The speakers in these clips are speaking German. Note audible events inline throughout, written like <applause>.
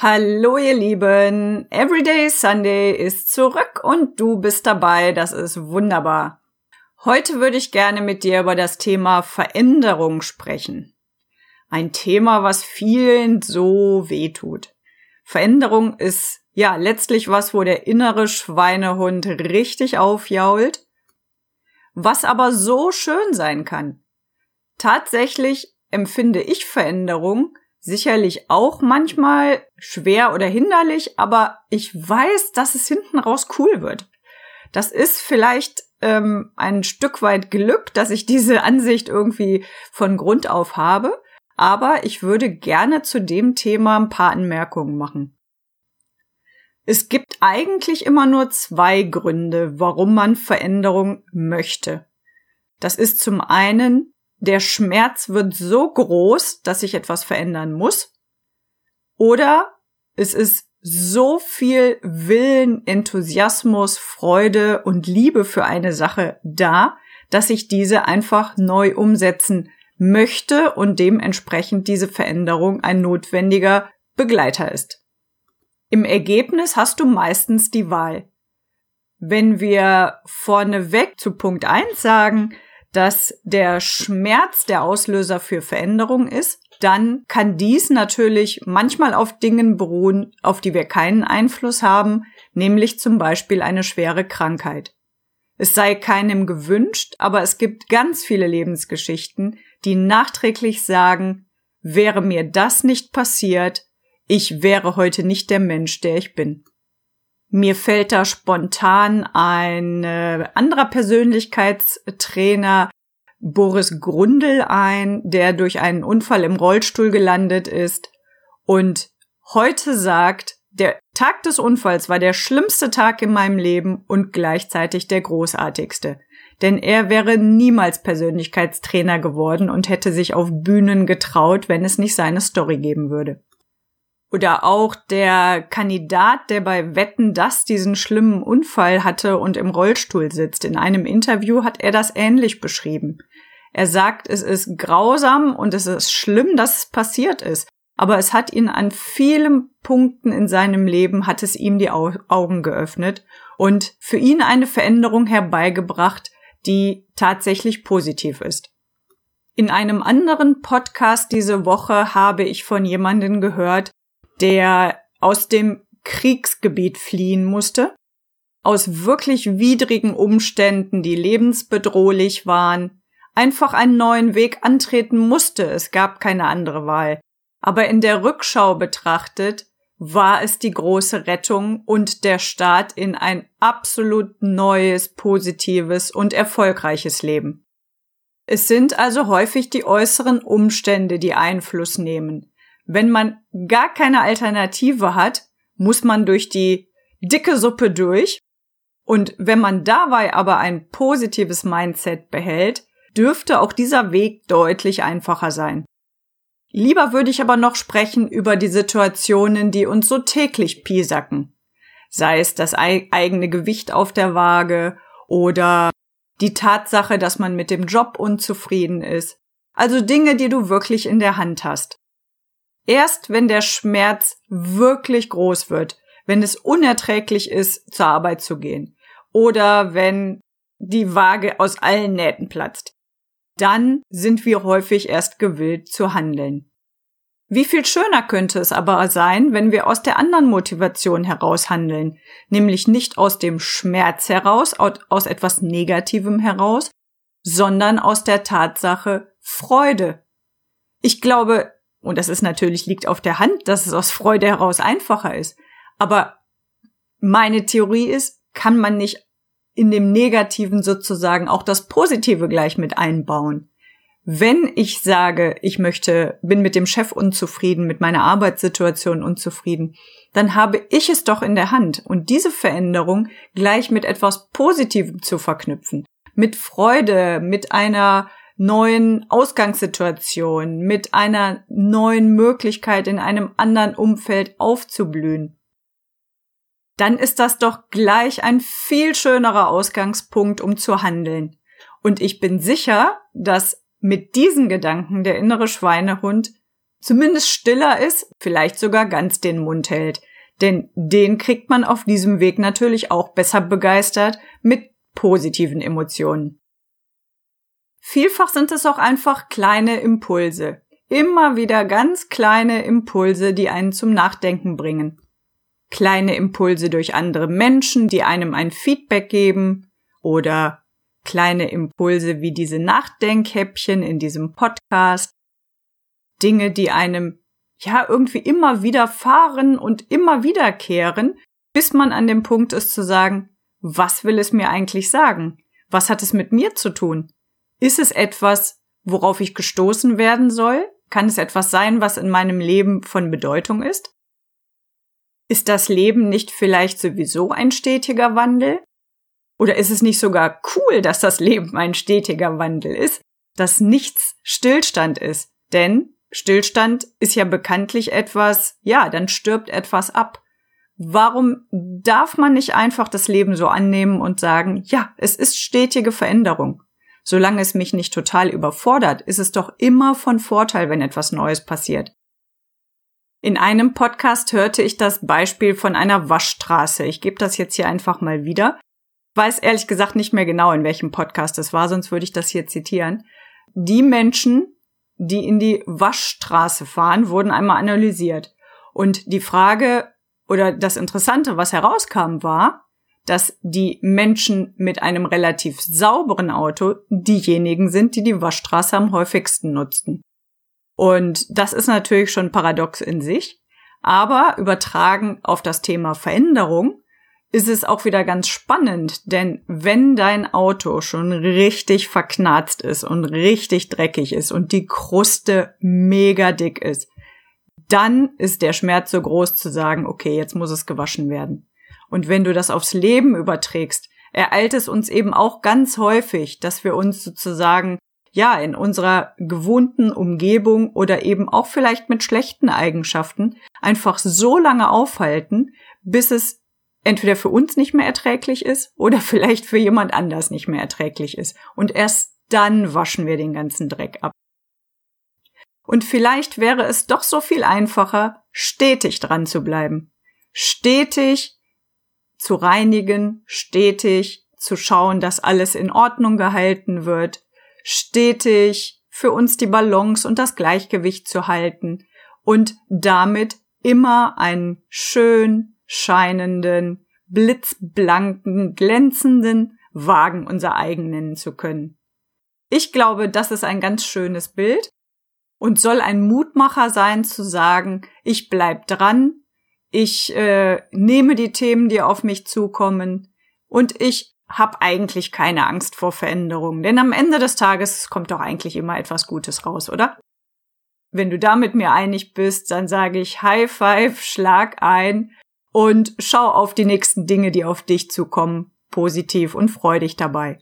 Hallo ihr Lieben, Everyday Sunday ist zurück und du bist dabei, das ist wunderbar. Heute würde ich gerne mit dir über das Thema Veränderung sprechen. Ein Thema, was vielen so weh tut. Veränderung ist ja letztlich was, wo der innere Schweinehund richtig aufjault, was aber so schön sein kann. Tatsächlich empfinde ich Veränderung sicherlich auch manchmal schwer oder hinderlich, aber ich weiß, dass es hinten raus cool wird. Das ist vielleicht ähm, ein Stück weit Glück, dass ich diese Ansicht irgendwie von Grund auf habe, aber ich würde gerne zu dem Thema ein paar Anmerkungen machen. Es gibt eigentlich immer nur zwei Gründe, warum man Veränderung möchte. Das ist zum einen der Schmerz wird so groß, dass ich etwas verändern muss. Oder es ist so viel Willen, Enthusiasmus, Freude und Liebe für eine Sache da, dass ich diese einfach neu umsetzen möchte und dementsprechend diese Veränderung ein notwendiger Begleiter ist. Im Ergebnis hast du meistens die Wahl. Wenn wir vorneweg zu Punkt 1 sagen, dass der Schmerz der Auslöser für Veränderung ist, dann kann dies natürlich manchmal auf Dingen beruhen, auf die wir keinen Einfluss haben, nämlich zum Beispiel eine schwere Krankheit. Es sei keinem gewünscht, aber es gibt ganz viele Lebensgeschichten, die nachträglich sagen, wäre mir das nicht passiert, ich wäre heute nicht der Mensch, der ich bin. Mir fällt da spontan ein äh, anderer Persönlichkeitstrainer, Boris Grundl, ein, der durch einen Unfall im Rollstuhl gelandet ist und heute sagt, der Tag des Unfalls war der schlimmste Tag in meinem Leben und gleichzeitig der großartigste. Denn er wäre niemals Persönlichkeitstrainer geworden und hätte sich auf Bühnen getraut, wenn es nicht seine Story geben würde. Oder auch der Kandidat, der bei Wetten das diesen schlimmen Unfall hatte und im Rollstuhl sitzt. In einem Interview hat er das ähnlich beschrieben. Er sagt, es ist grausam und es ist schlimm, dass es passiert ist. Aber es hat ihn an vielen Punkten in seinem Leben, hat es ihm die Augen geöffnet und für ihn eine Veränderung herbeigebracht, die tatsächlich positiv ist. In einem anderen Podcast diese Woche habe ich von jemandem gehört, der aus dem Kriegsgebiet fliehen musste, aus wirklich widrigen Umständen, die lebensbedrohlich waren, einfach einen neuen Weg antreten musste, es gab keine andere Wahl. Aber in der Rückschau betrachtet, war es die große Rettung und der Start in ein absolut neues, positives und erfolgreiches Leben. Es sind also häufig die äußeren Umstände, die Einfluss nehmen. Wenn man gar keine Alternative hat, muss man durch die dicke Suppe durch. Und wenn man dabei aber ein positives Mindset behält, dürfte auch dieser Weg deutlich einfacher sein. Lieber würde ich aber noch sprechen über die Situationen, die uns so täglich piesacken. Sei es das eigene Gewicht auf der Waage oder die Tatsache, dass man mit dem Job unzufrieden ist. Also Dinge, die du wirklich in der Hand hast. Erst wenn der Schmerz wirklich groß wird, wenn es unerträglich ist, zur Arbeit zu gehen oder wenn die Waage aus allen Nähten platzt, dann sind wir häufig erst gewillt zu handeln. Wie viel schöner könnte es aber sein, wenn wir aus der anderen Motivation heraus handeln, nämlich nicht aus dem Schmerz heraus, aus etwas Negativem heraus, sondern aus der Tatsache Freude. Ich glaube, und das ist natürlich liegt auf der Hand, dass es aus Freude heraus einfacher ist. Aber meine Theorie ist, kann man nicht in dem Negativen sozusagen auch das Positive gleich mit einbauen. Wenn ich sage, ich möchte, bin mit dem Chef unzufrieden, mit meiner Arbeitssituation unzufrieden, dann habe ich es doch in der Hand und diese Veränderung gleich mit etwas Positivem zu verknüpfen. Mit Freude, mit einer neuen Ausgangssituation, mit einer neuen Möglichkeit in einem anderen Umfeld aufzublühen. Dann ist das doch gleich ein viel schönerer Ausgangspunkt, um zu handeln. Und ich bin sicher, dass mit diesen Gedanken der innere Schweinehund zumindest stiller ist, vielleicht sogar ganz den Mund hält. Denn den kriegt man auf diesem Weg natürlich auch besser begeistert mit positiven Emotionen. Vielfach sind es auch einfach kleine Impulse. Immer wieder ganz kleine Impulse, die einen zum Nachdenken bringen. Kleine Impulse durch andere Menschen, die einem ein Feedback geben oder kleine Impulse wie diese Nachdenkhäppchen in diesem Podcast. Dinge, die einem ja irgendwie immer wieder fahren und immer wiederkehren, bis man an dem Punkt ist zu sagen, was will es mir eigentlich sagen? Was hat es mit mir zu tun? Ist es etwas, worauf ich gestoßen werden soll? Kann es etwas sein, was in meinem Leben von Bedeutung ist? Ist das Leben nicht vielleicht sowieso ein stetiger Wandel? Oder ist es nicht sogar cool, dass das Leben ein stetiger Wandel ist, dass nichts Stillstand ist? Denn Stillstand ist ja bekanntlich etwas, ja, dann stirbt etwas ab. Warum darf man nicht einfach das Leben so annehmen und sagen, ja, es ist stetige Veränderung? Solange es mich nicht total überfordert, ist es doch immer von Vorteil, wenn etwas Neues passiert. In einem Podcast hörte ich das Beispiel von einer Waschstraße. Ich gebe das jetzt hier einfach mal wieder. Ich weiß ehrlich gesagt nicht mehr genau, in welchem Podcast es war, sonst würde ich das hier zitieren. Die Menschen, die in die Waschstraße fahren, wurden einmal analysiert. Und die Frage oder das Interessante, was herauskam, war, dass die Menschen mit einem relativ sauberen Auto diejenigen sind, die die Waschstraße am häufigsten nutzten. Und das ist natürlich schon paradox in sich, aber übertragen auf das Thema Veränderung ist es auch wieder ganz spannend, denn wenn dein Auto schon richtig verknarzt ist und richtig dreckig ist und die Kruste mega dick ist, dann ist der Schmerz so groß zu sagen, okay, jetzt muss es gewaschen werden. Und wenn du das aufs Leben überträgst, ereilt es uns eben auch ganz häufig, dass wir uns sozusagen ja in unserer gewohnten Umgebung oder eben auch vielleicht mit schlechten Eigenschaften einfach so lange aufhalten, bis es entweder für uns nicht mehr erträglich ist oder <laughs> vielleicht für jemand anders nicht mehr erträglich ist. Und erst dann waschen wir den ganzen Dreck ab. Und vielleicht wäre es doch so viel einfacher, stetig dran zu bleiben. Stetig zu reinigen, stetig zu schauen, dass alles in Ordnung gehalten wird, stetig für uns die Balance und das Gleichgewicht zu halten und damit immer einen schön scheinenden, blitzblanken, glänzenden Wagen unser eigen nennen zu können. Ich glaube, das ist ein ganz schönes Bild und soll ein Mutmacher sein zu sagen, ich bleib dran, ich äh, nehme die Themen, die auf mich zukommen und ich habe eigentlich keine Angst vor Veränderungen, denn am Ende des Tages kommt doch eigentlich immer etwas Gutes raus, oder? Wenn du da mit mir einig bist, dann sage ich High Five, schlag ein und schau auf die nächsten Dinge, die auf dich zukommen, positiv und freu dich dabei.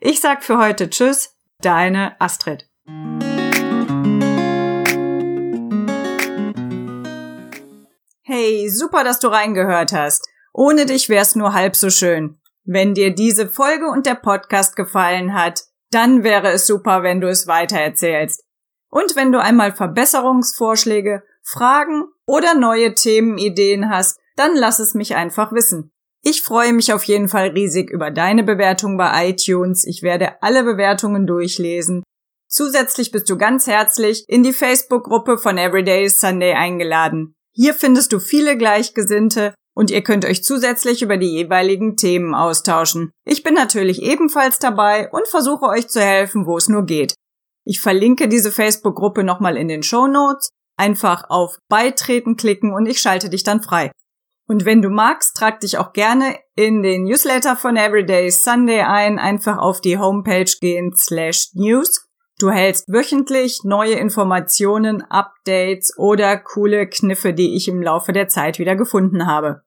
Ich sag für heute Tschüss, deine Astrid. Hey, super, dass du reingehört hast. Ohne dich wär's nur halb so schön. Wenn dir diese Folge und der Podcast gefallen hat, dann wäre es super, wenn du es weitererzählst. Und wenn du einmal Verbesserungsvorschläge, Fragen oder neue Themenideen hast, dann lass es mich einfach wissen. Ich freue mich auf jeden Fall riesig über deine Bewertung bei iTunes. Ich werde alle Bewertungen durchlesen. Zusätzlich bist du ganz herzlich in die Facebook-Gruppe von Everyday Sunday eingeladen. Hier findest du viele Gleichgesinnte und ihr könnt euch zusätzlich über die jeweiligen Themen austauschen. Ich bin natürlich ebenfalls dabei und versuche euch zu helfen, wo es nur geht. Ich verlinke diese Facebook-Gruppe nochmal in den Show Notes. Einfach auf Beitreten klicken und ich schalte dich dann frei. Und wenn du magst, trag dich auch gerne in den Newsletter von Everyday Sunday ein. Einfach auf die Homepage gehen slash news. Du hältst wöchentlich neue Informationen, Updates oder coole Kniffe, die ich im Laufe der Zeit wieder gefunden habe.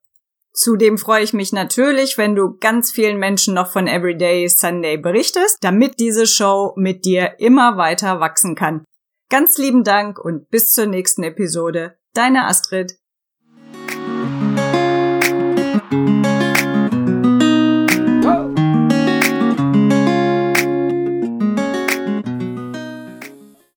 Zudem freue ich mich natürlich, wenn du ganz vielen Menschen noch von Everyday Sunday berichtest, damit diese Show mit dir immer weiter wachsen kann. Ganz lieben Dank und bis zur nächsten Episode. Deine Astrid.